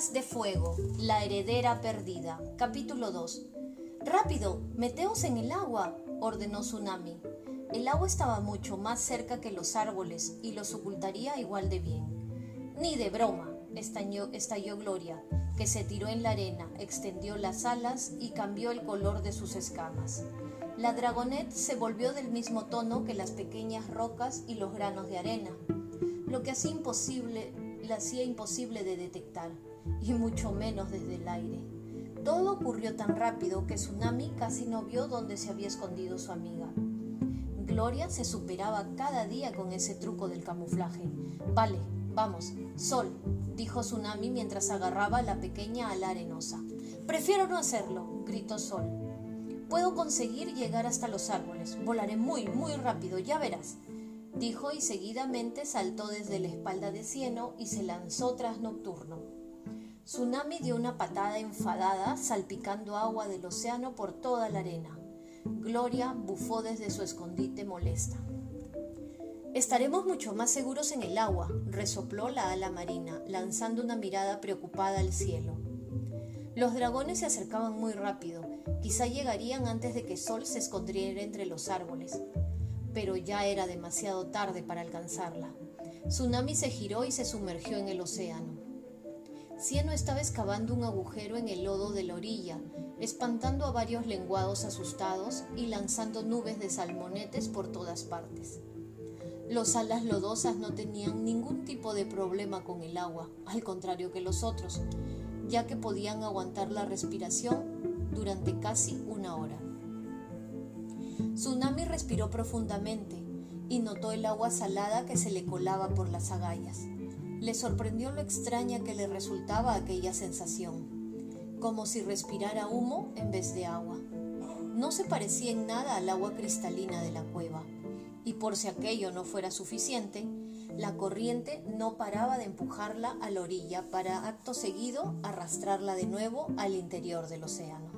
De Fuego, la heredera perdida. Capítulo 2. Rápido, meteos en el agua, ordenó Tsunami. El agua estaba mucho más cerca que los árboles y los ocultaría igual de bien. Ni de broma, estalló, estalló Gloria, que se tiró en la arena, extendió las alas y cambió el color de sus escamas. La dragonet se volvió del mismo tono que las pequeñas rocas y los granos de arena, lo que hacía imposible, la hacía imposible de detectar, y mucho menos desde el aire. Todo ocurrió tan rápido que Tsunami casi no vio dónde se había escondido su amiga. Gloria se superaba cada día con ese truco del camuflaje. Vale, vamos, Sol, dijo Tsunami mientras agarraba la pequeña ala arenosa. Prefiero no hacerlo, gritó Sol. Puedo conseguir llegar hasta los árboles. Volaré muy, muy rápido, ya verás. Dijo y seguidamente saltó desde la espalda de Cieno y se lanzó tras Nocturno. Tsunami dio una patada enfadada, salpicando agua del océano por toda la arena. Gloria bufó desde su escondite molesta. Estaremos mucho más seguros en el agua, resopló la ala marina, lanzando una mirada preocupada al cielo. Los dragones se acercaban muy rápido, quizá llegarían antes de que Sol se escondiera entre los árboles, pero ya era demasiado tarde para alcanzarla. Tsunami se giró y se sumergió en el océano. Cieno estaba excavando un agujero en el lodo de la orilla, espantando a varios lenguados asustados y lanzando nubes de salmonetes por todas partes. Los alas lodosas no tenían ningún tipo de problema con el agua, al contrario que los otros, ya que podían aguantar la respiración durante casi una hora. Tsunami respiró profundamente y notó el agua salada que se le colaba por las agallas. Le sorprendió lo extraña que le resultaba aquella sensación, como si respirara humo en vez de agua. No se parecía en nada al agua cristalina de la cueva, y por si aquello no fuera suficiente, la corriente no paraba de empujarla a la orilla para acto seguido arrastrarla de nuevo al interior del océano.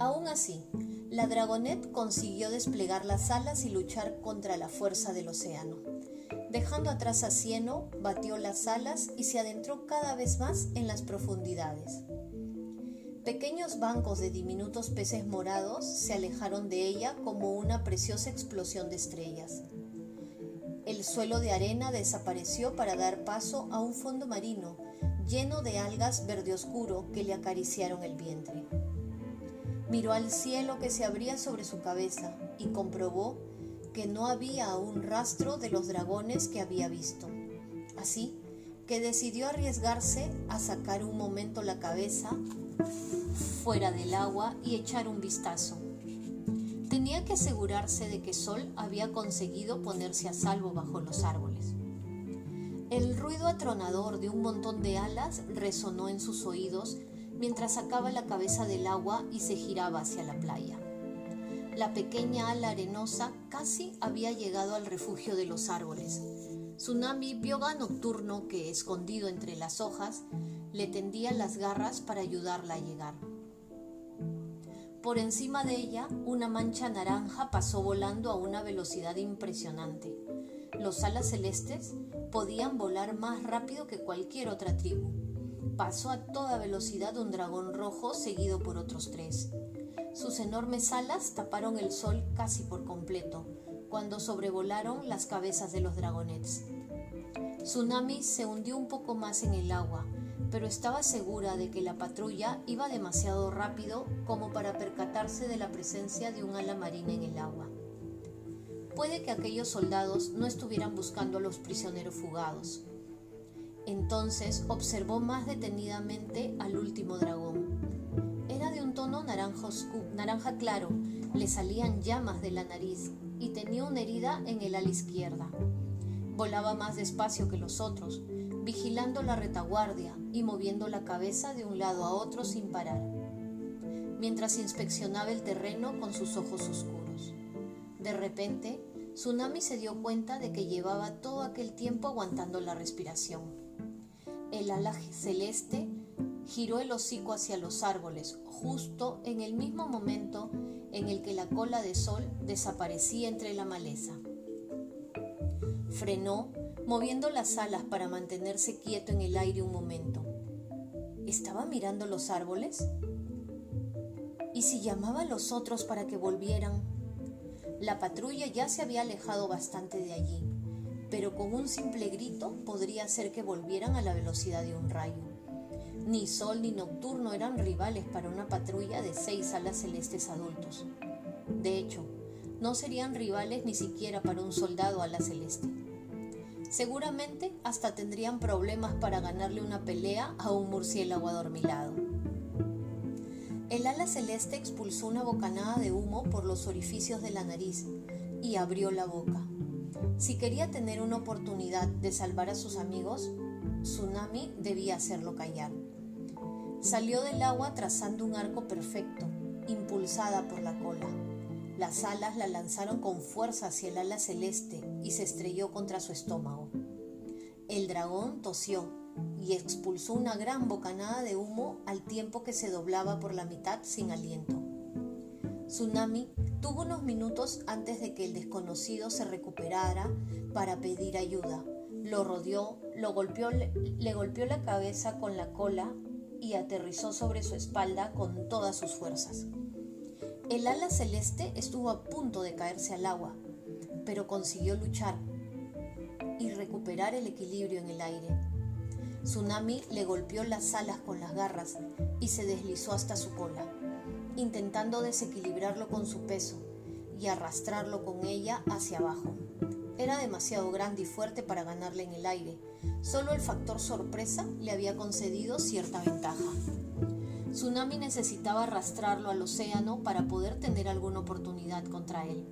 Aún así, la Dragonet consiguió desplegar las alas y luchar contra la fuerza del océano. Dejando atrás a Cieno, batió las alas y se adentró cada vez más en las profundidades. Pequeños bancos de diminutos peces morados se alejaron de ella como una preciosa explosión de estrellas. El suelo de arena desapareció para dar paso a un fondo marino lleno de algas verde oscuro que le acariciaron el vientre. Miró al cielo que se abría sobre su cabeza y comprobó que no había aún rastro de los dragones que había visto. Así que decidió arriesgarse a sacar un momento la cabeza fuera del agua y echar un vistazo. Tenía que asegurarse de que Sol había conseguido ponerse a salvo bajo los árboles. El ruido atronador de un montón de alas resonó en sus oídos mientras sacaba la cabeza del agua y se giraba hacia la playa. La pequeña ala arenosa casi había llegado al refugio de los árboles. Tsunami vio Nocturno que, escondido entre las hojas, le tendía las garras para ayudarla a llegar. Por encima de ella, una mancha naranja pasó volando a una velocidad impresionante. Los alas celestes podían volar más rápido que cualquier otra tribu. Pasó a toda velocidad un dragón rojo seguido por otros tres. Sus enormes alas taparon el sol casi por completo cuando sobrevolaron las cabezas de los dragonets. Tsunami se hundió un poco más en el agua, pero estaba segura de que la patrulla iba demasiado rápido como para percatarse de la presencia de un ala marina en el agua. Puede que aquellos soldados no estuvieran buscando a los prisioneros fugados. Entonces observó más detenidamente al último dragón tono naranja, naranja claro, le salían llamas de la nariz y tenía una herida en el ala izquierda. Volaba más despacio que los otros, vigilando la retaguardia y moviendo la cabeza de un lado a otro sin parar, mientras inspeccionaba el terreno con sus ojos oscuros. De repente, Tsunami se dio cuenta de que llevaba todo aquel tiempo aguantando la respiración. El ala celeste giró el hocico hacia los árboles, justo en el mismo momento en el que la cola de sol desaparecía entre la maleza. Frenó, moviendo las alas para mantenerse quieto en el aire un momento. ¿Estaba mirando los árboles? ¿Y si llamaba a los otros para que volvieran? La patrulla ya se había alejado bastante de allí, pero con un simple grito podría hacer que volvieran a la velocidad de un rayo. Ni Sol ni Nocturno eran rivales para una patrulla de seis alas celestes adultos. De hecho, no serían rivales ni siquiera para un soldado ala celeste. Seguramente hasta tendrían problemas para ganarle una pelea a un murciélago adormilado. El ala celeste expulsó una bocanada de humo por los orificios de la nariz y abrió la boca. Si quería tener una oportunidad de salvar a sus amigos, Tsunami debía hacerlo callar. Salió del agua trazando un arco perfecto, impulsada por la cola. Las alas la lanzaron con fuerza hacia el ala celeste y se estrelló contra su estómago. El dragón tosió y expulsó una gran bocanada de humo al tiempo que se doblaba por la mitad sin aliento. Tsunami tuvo unos minutos antes de que el desconocido se recuperara para pedir ayuda. Lo rodeó, lo golpeó, le golpeó la cabeza con la cola y aterrizó sobre su espalda con todas sus fuerzas. El ala celeste estuvo a punto de caerse al agua, pero consiguió luchar y recuperar el equilibrio en el aire. Tsunami le golpeó las alas con las garras y se deslizó hasta su cola, intentando desequilibrarlo con su peso y arrastrarlo con ella hacia abajo. Era demasiado grande y fuerte para ganarle en el aire. Solo el factor sorpresa le había concedido cierta ventaja. Tsunami necesitaba arrastrarlo al océano para poder tener alguna oportunidad contra él.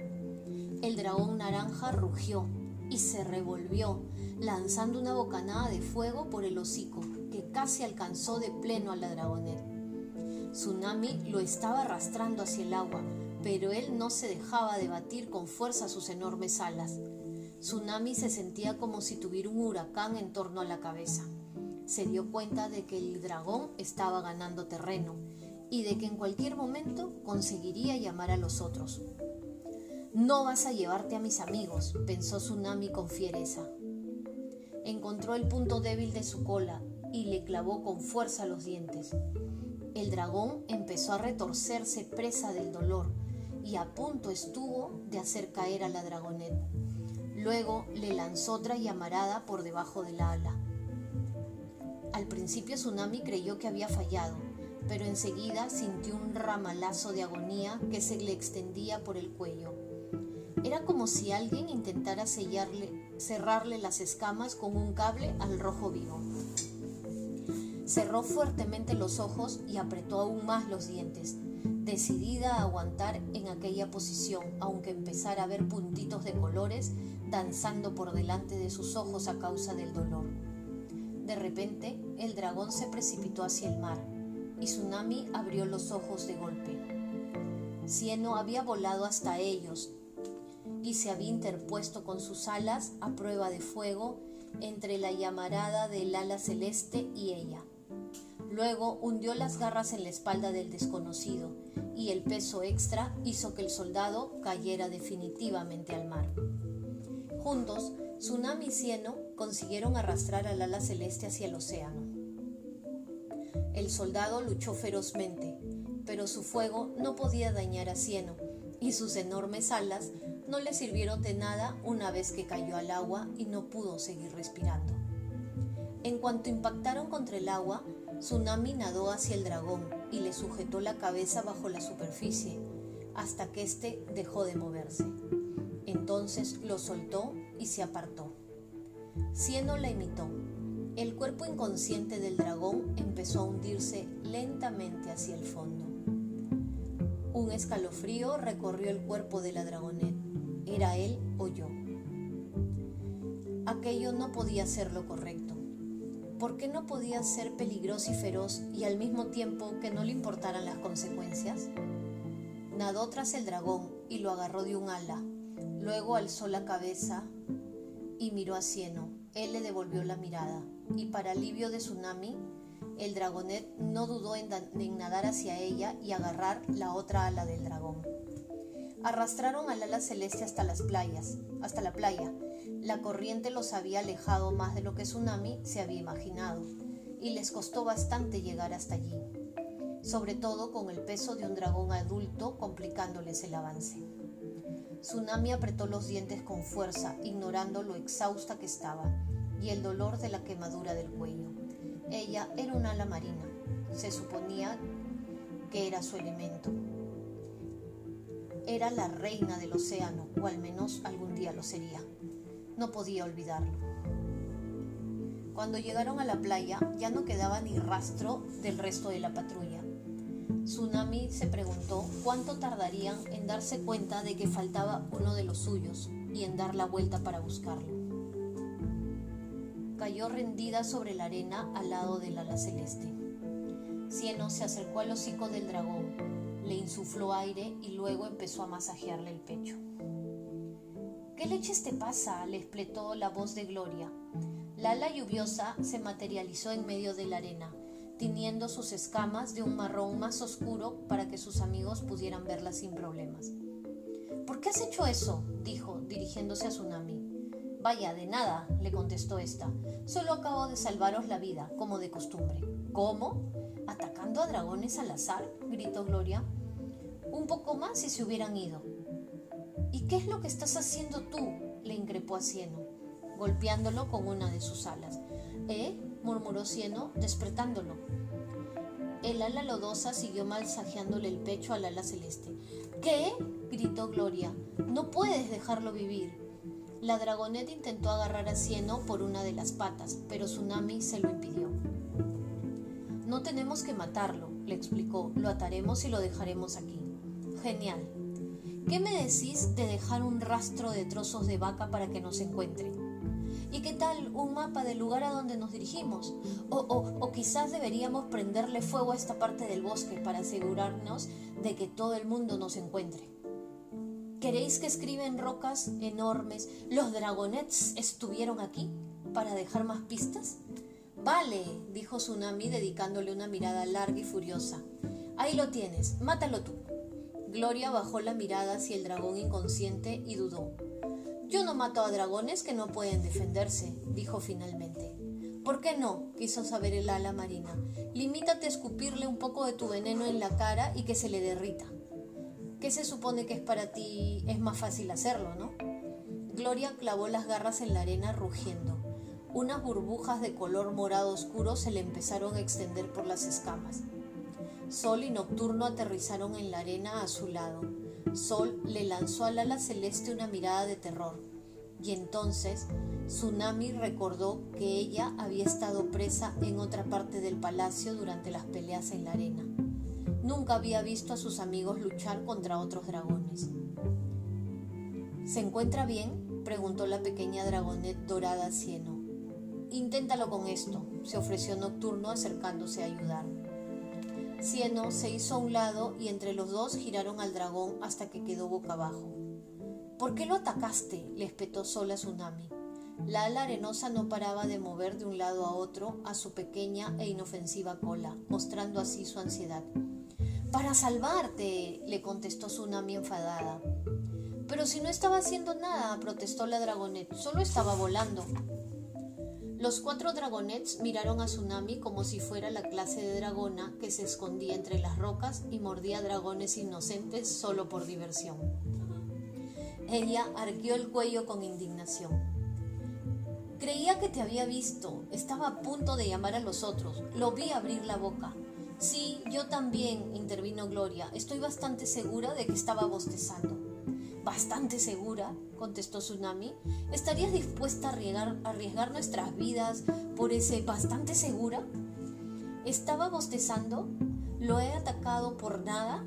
El dragón naranja rugió y se revolvió, lanzando una bocanada de fuego por el hocico, que casi alcanzó de pleno a la dragonet. Tsunami lo estaba arrastrando hacia el agua, pero él no se dejaba de batir con fuerza sus enormes alas. Tsunami se sentía como si tuviera un huracán en torno a la cabeza se dio cuenta de que el dragón estaba ganando terreno y de que en cualquier momento conseguiría llamar a los otros. No vas a llevarte a mis amigos, pensó Tsunami con fiereza. Encontró el punto débil de su cola y le clavó con fuerza los dientes. El dragón empezó a retorcerse presa del dolor y a punto estuvo de hacer caer a la dragonet. Luego le lanzó otra llamarada por debajo del ala. Al principio Tsunami creyó que había fallado, pero enseguida sintió un ramalazo de agonía que se le extendía por el cuello. Era como si alguien intentara cerrarle las escamas con un cable al rojo vivo. Cerró fuertemente los ojos y apretó aún más los dientes, decidida a aguantar en aquella posición, aunque empezara a ver puntitos de colores danzando por delante de sus ojos a causa del dolor. De repente, el dragón se precipitó hacia el mar y Tsunami abrió los ojos de golpe. Cieno había volado hasta ellos y se había interpuesto con sus alas a prueba de fuego entre la llamarada del ala celeste y ella. Luego hundió las garras en la espalda del desconocido y el peso extra hizo que el soldado cayera definitivamente al mar. Juntos Tsunami y Cieno consiguieron arrastrar al ala celeste hacia el océano. El soldado luchó ferozmente, pero su fuego no podía dañar a Cieno y sus enormes alas no le sirvieron de nada una vez que cayó al agua y no pudo seguir respirando. En cuanto impactaron contra el agua, Tsunami nadó hacia el dragón y le sujetó la cabeza bajo la superficie hasta que éste dejó de moverse. Entonces lo soltó y se apartó. Cieno la imitó. El cuerpo inconsciente del dragón empezó a hundirse lentamente hacia el fondo. Un escalofrío recorrió el cuerpo de la dragonet. ¿Era él o yo? Aquello no podía ser lo correcto. ¿Por qué no podía ser peligroso y feroz y al mismo tiempo que no le importaran las consecuencias? Nadó tras el dragón y lo agarró de un ala, Luego alzó la cabeza y miró a Cieno. Él le devolvió la mirada y para alivio de Tsunami, el dragonet no dudó en, nadar hacia ella y agarrar la otra ala del dragón. Arrastraron al ala celeste hasta las playas, hasta la playa. La corriente los había alejado más de lo que Tsunami se había imaginado, y les costó bastante llegar hasta allí, sobre todo con el peso de un dragón adulto complicándoles el avance. Tsunami apretó los dientes con fuerza, ignorando lo exhausta que estaba y el dolor de la quemadura del cuello. Ella era un ala marina. Se suponía que era su elemento. Era la reina del océano, o al menos algún día lo sería. No podía olvidarlo. Cuando llegaron a la playa ya no quedaba ni rastro del resto de la patrulla. Tsunami se preguntó cuánto tardarían en darse cuenta de que faltaba uno de los suyos y en dar la vuelta para buscarlo. Cayó rendida sobre la arena al lado del ala celeste. Cieno se acercó al hocico del dragón, le insufló aire y luego empezó a masajearle el pecho. ¿Qué leches te pasa? le espletó la voz de Gloria. La ala lluviosa se materializó en medio de la arena tiñendo sus escamas de un marrón más oscuro para que sus amigos pudieran verla sin problemas. ¿Por qué has hecho eso? dijo, dirigiéndose a Tsunami. Vaya, de nada, le contestó esta. Solo acabo de salvaros la vida, como de costumbre. ¿Cómo? ¿Atacando a dragones al azar? gritó Gloria. Un poco más si se hubieran ido. ¿Y qué es lo que estás haciendo tú? le increpó a Cieno, golpeándolo con una de sus alas. ¿Eh? Murmuró Cieno, despertándolo. El ala lodosa siguió masajeándole el pecho al ala celeste. ¿Qué? gritó Gloria. No puedes dejarlo vivir. La dragoneta intentó agarrar a Cieno por una de las patas, pero Tsunami se lo impidió. No tenemos que matarlo, le explicó. Lo ataremos y lo dejaremos aquí. Genial. ¿Qué me decís de dejar un rastro de trozos de vaca para que nos encuentre? ¿Y qué tal un mapa del lugar a donde nos dirigimos? O, o, quizás deberíamos prenderle fuego a esta parte del bosque para asegurarnos de que todo el mundo nos encuentre. ¿Queréis que escriben rocas enormes? ¿Los dragonets estuvieron aquí para dejar más pistas? Vale, dijo Tsunami dedicándole una mirada larga y furiosa. Ahí lo tienes, mátalo tú. Gloria bajó la mirada hacia el dragón inconsciente y dudó. Yo no mato a dragones que no pueden defenderse, dijo finalmente. ¿Por qué no? quiso saber el ala marina. Limítate a escupirle un poco de tu veneno en la cara y que se le derrita. ¿Qué se supone que es para ti? Es más fácil hacerlo, ¿no? Gloria clavó las garras en la arena rugiendo. Unas burbujas de color morado oscuro se le empezaron a extender por las escamas. Sol y Nocturno aterrizaron en la arena a su lado. Sol le lanzó al ala celeste una mirada de terror, y entonces Tsunami recordó que ella había estado presa en otra parte del palacio durante las peleas en la arena. Nunca había visto a sus amigos luchar contra otros dragones. ¿Se encuentra bien? preguntó la pequeña dragonet dorada Cieno. Inténtalo con esto, se ofreció Nocturno acercándose a ayudar. Cieno se hizo a un lado y entre los dos giraron al dragón hasta que quedó boca abajo. ¿Por qué lo atacaste? le espetó sola Tsunami. La ala arenosa no paraba de mover de un lado a otro a su pequeña e inofensiva cola, mostrando así su ansiedad. Para salvarte, le contestó Tsunami enfadada. Pero si no estaba haciendo nada, protestó la dragonet, solo estaba volando. Los cuatro dragonets miraron a Tsunami como si fuera la clase de dragona que se escondía entre las rocas y mordía dragones inocentes solo por diversión. Ella arqueó el cuello con indignación. Creía que te había visto. Estaba a punto de llamar a los otros. Lo vi abrir la boca. Sí, yo también, intervino Gloria. Estoy bastante segura de que estaba bostezando. Bastante segura, contestó Tsunami. ¿Estarías dispuesta a arriesgar, nuestras vidas por ese bastante segura? ¿Estaba bostezando? ¿Lo he atacado por nada?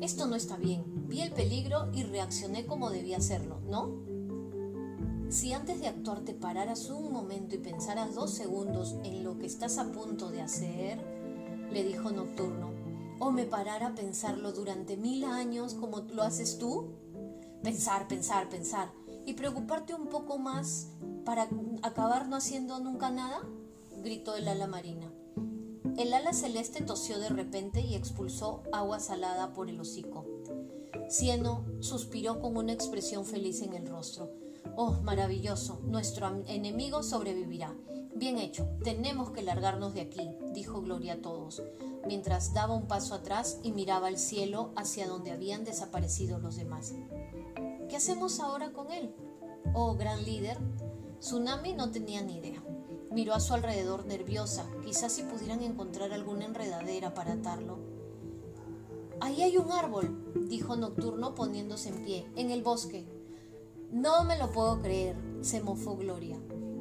Esto no está bien. Vi el peligro y reaccioné como debía hacerlo, ¿no? Si antes de actuar te pararas un momento y pensaras dos segundos en lo que estás a punto de hacer, le dijo Nocturno, o me parara a pensarlo durante mil años como lo haces tú, pensar, pensar, pensar y preocuparte un poco más para acabar no haciendo nunca nada? gritó el ala marina. El ala celeste tosió de repente y expulsó agua salada por el hocico. Cieno suspiró con una expresión feliz en el rostro. Oh, maravilloso, nuestro enemigo sobrevivirá. Bien hecho, tenemos que largarnos de aquí, dijo Gloria a todos, mientras daba un paso atrás y miraba al cielo hacia donde habían desaparecido los demás. ¿Qué hacemos ahora con él? Oh, gran líder. Tsunami no tenía ni idea. Miró a su alrededor nerviosa, quizás si pudieran encontrar alguna enredadera para atarlo. Ahí hay un árbol, dijo Nocturno poniéndose en pie, en el bosque. No me lo puedo creer, se mofó Gloria.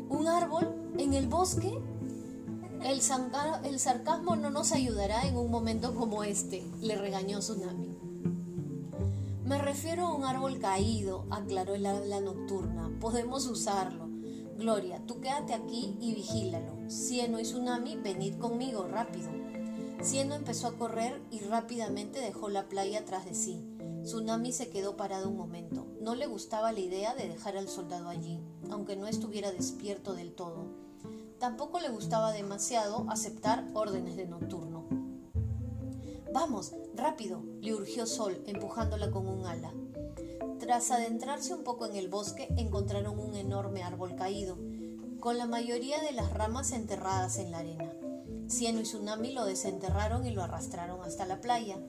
¿Un árbol? ¿En el bosque? El, el, sarcasmo no nos ayudará en un momento como este, le regañó Tsunami. Me refiero a un árbol caído, aclaró el ala nocturna. Podemos usarlo. Gloria, tú quédate aquí y vigílalo. Cieno y Tsunami, venid conmigo, rápido. Cieno empezó a correr y rápidamente dejó la playa atrás de sí. Tsunami se quedó parado un momento. No le gustaba la idea de dejar al soldado allí, aunque no estuviera despierto del todo. Tampoco le gustaba demasiado aceptar órdenes de nocturno. Vamos, rápido, le urgió Sol, empujándola con un ala. Tras adentrarse un poco en el bosque, encontraron un enorme árbol caído, con la mayoría de las ramas enterradas en la arena. Cieno y Tsunami lo desenterraron y lo arrastraron hasta la playa,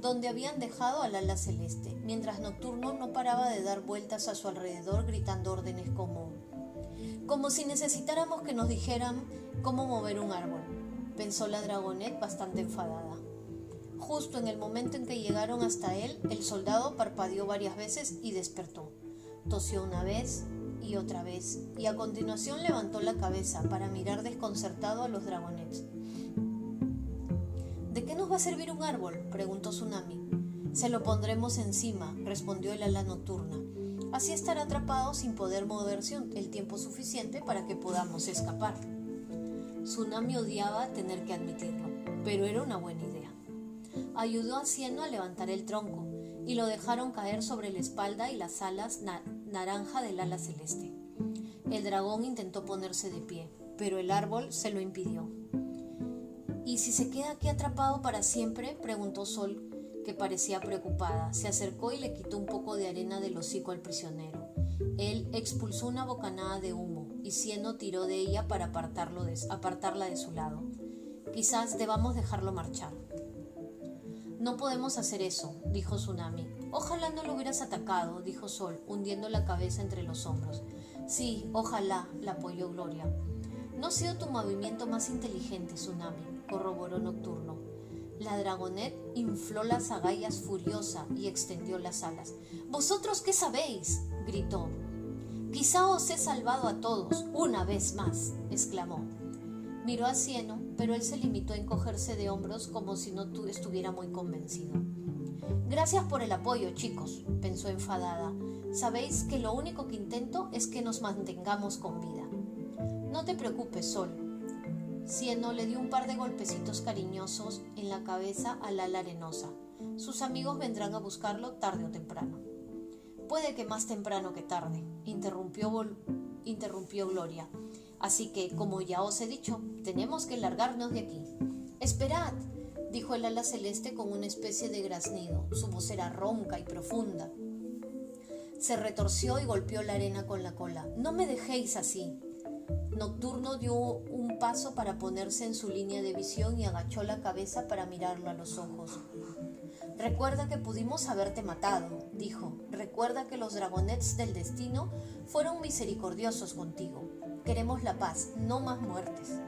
donde habían dejado al ala celeste, mientras Nocturno no paraba de dar vueltas a su alrededor gritando órdenes como como si necesitáramos que nos dijeran cómo mover un árbol, pensó la dragonet bastante enfadada. Justo en el momento en que llegaron hasta él, el soldado parpadeó varias veces y despertó. Tosió una vez y otra vez, y a continuación levantó la cabeza para mirar desconcertado a los dragonets. ¿De qué nos va a servir un árbol? preguntó Tsunami. Se lo pondremos encima, respondió el ala nocturna. Así estará atrapado sin poder moverse el tiempo suficiente para que podamos escapar. Tsunami odiaba tener que admitirlo, pero era una buena idea ayudó a Cieno a levantar el tronco y lo dejaron caer sobre la espalda y las alas naranja del ala celeste. El dragón intentó ponerse de pie, pero el árbol se lo impidió. ¿Y si se queda aquí atrapado para siempre? preguntó Sol, que parecía preocupada. Se acercó y le quitó un poco de arena del hocico al prisionero. Él expulsó una bocanada de humo y Cieno tiró de ella para apartarlo apartarla de su lado. Quizás debamos dejarlo marchar. No podemos hacer eso, dijo Tsunami. Ojalá no lo hubieras atacado, dijo Sol, hundiendo la cabeza entre los hombros. Sí, ojalá, la apoyó Gloria. No ha sido tu movimiento más inteligente, Tsunami, corroboró Nocturno. La dragonet infló las agallas furiosa y extendió las alas. ¿Vosotros qué sabéis? gritó. Quizá os he salvado a todos, una vez más, exclamó. Miró a Cieno, pero él se limitó a encogerse de hombros como si no estuviera muy convencido. Gracias por el apoyo, chicos, pensó enfadada. Sabéis que lo único que intento es que nos mantengamos con vida. No te preocupes, Sol. Cieno le dio un par de golpecitos cariñosos en la cabeza al ala arenosa. Sus amigos vendrán a buscarlo tarde o temprano. Puede que más temprano que tarde, interrumpió Gloria. Así que, como ya os he dicho, tenemos que largarnos de aquí. Esperad, dijo el ala celeste con una especie de graznido. Su voz era ronca y profunda. Se retorció y golpeó la arena con la cola. No me dejéis así. Nocturno dio un paso para ponerse en su línea de visión y agachó la cabeza para mirarlo a los ojos. Recuerda que pudimos haberte matado, dijo. Recuerda que los dragonets del destino fueron misericordiosos contigo. Queremos la paz, no más muertes.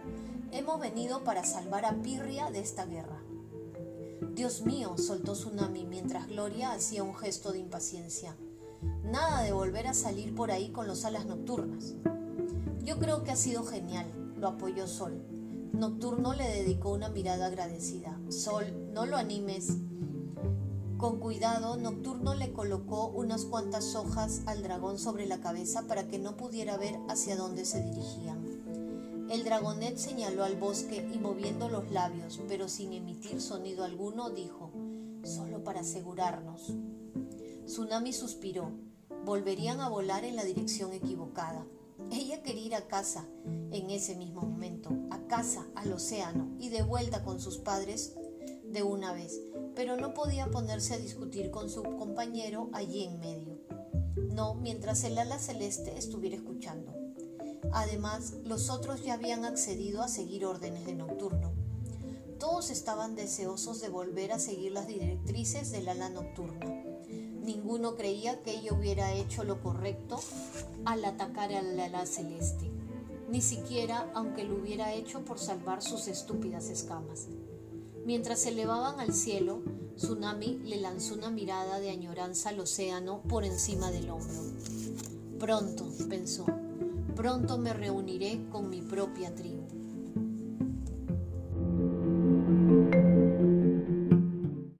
Hemos venido para salvar a Pirria de esta guerra. Dios mío, soltó Tsunami mientras Gloria hacía un gesto de impaciencia. Nada de volver a salir por ahí con los alas nocturnas. Yo creo que ha sido genial, lo apoyó Sol. Nocturno le dedicó una mirada agradecida. Sol, no lo animes. Con cuidado, Nocturno le colocó unas cuantas hojas al dragón sobre la cabeza para que no pudiera ver hacia dónde se dirigían. El dragonet señaló al bosque y moviendo los labios, pero sin emitir sonido alguno, dijo, solo para asegurarnos. Tsunami suspiró. Volverían a volar en la dirección equivocada. Ella quería ir a casa en ese mismo momento, a casa, al océano, y de vuelta con sus padres de una vez pero no podía ponerse a discutir con su compañero allí en medio. no mientras el ala celeste estuviera escuchando. Además, los otros ya habían accedido a seguir órdenes de nocturno. Todos estaban deseosos de volver a seguir las directrices del ala nocturna. Ninguno creía que ella hubiera hecho lo correcto al atacar al ala celeste, ni siquiera aunque lo hubiera hecho por salvar sus estúpidas escamas. Mientras se elevaban al cielo, Tsunami le lanzó una mirada de añoranza al océano por encima del hombro. Pronto, pensó, pronto me reuniré con mi propia tribu.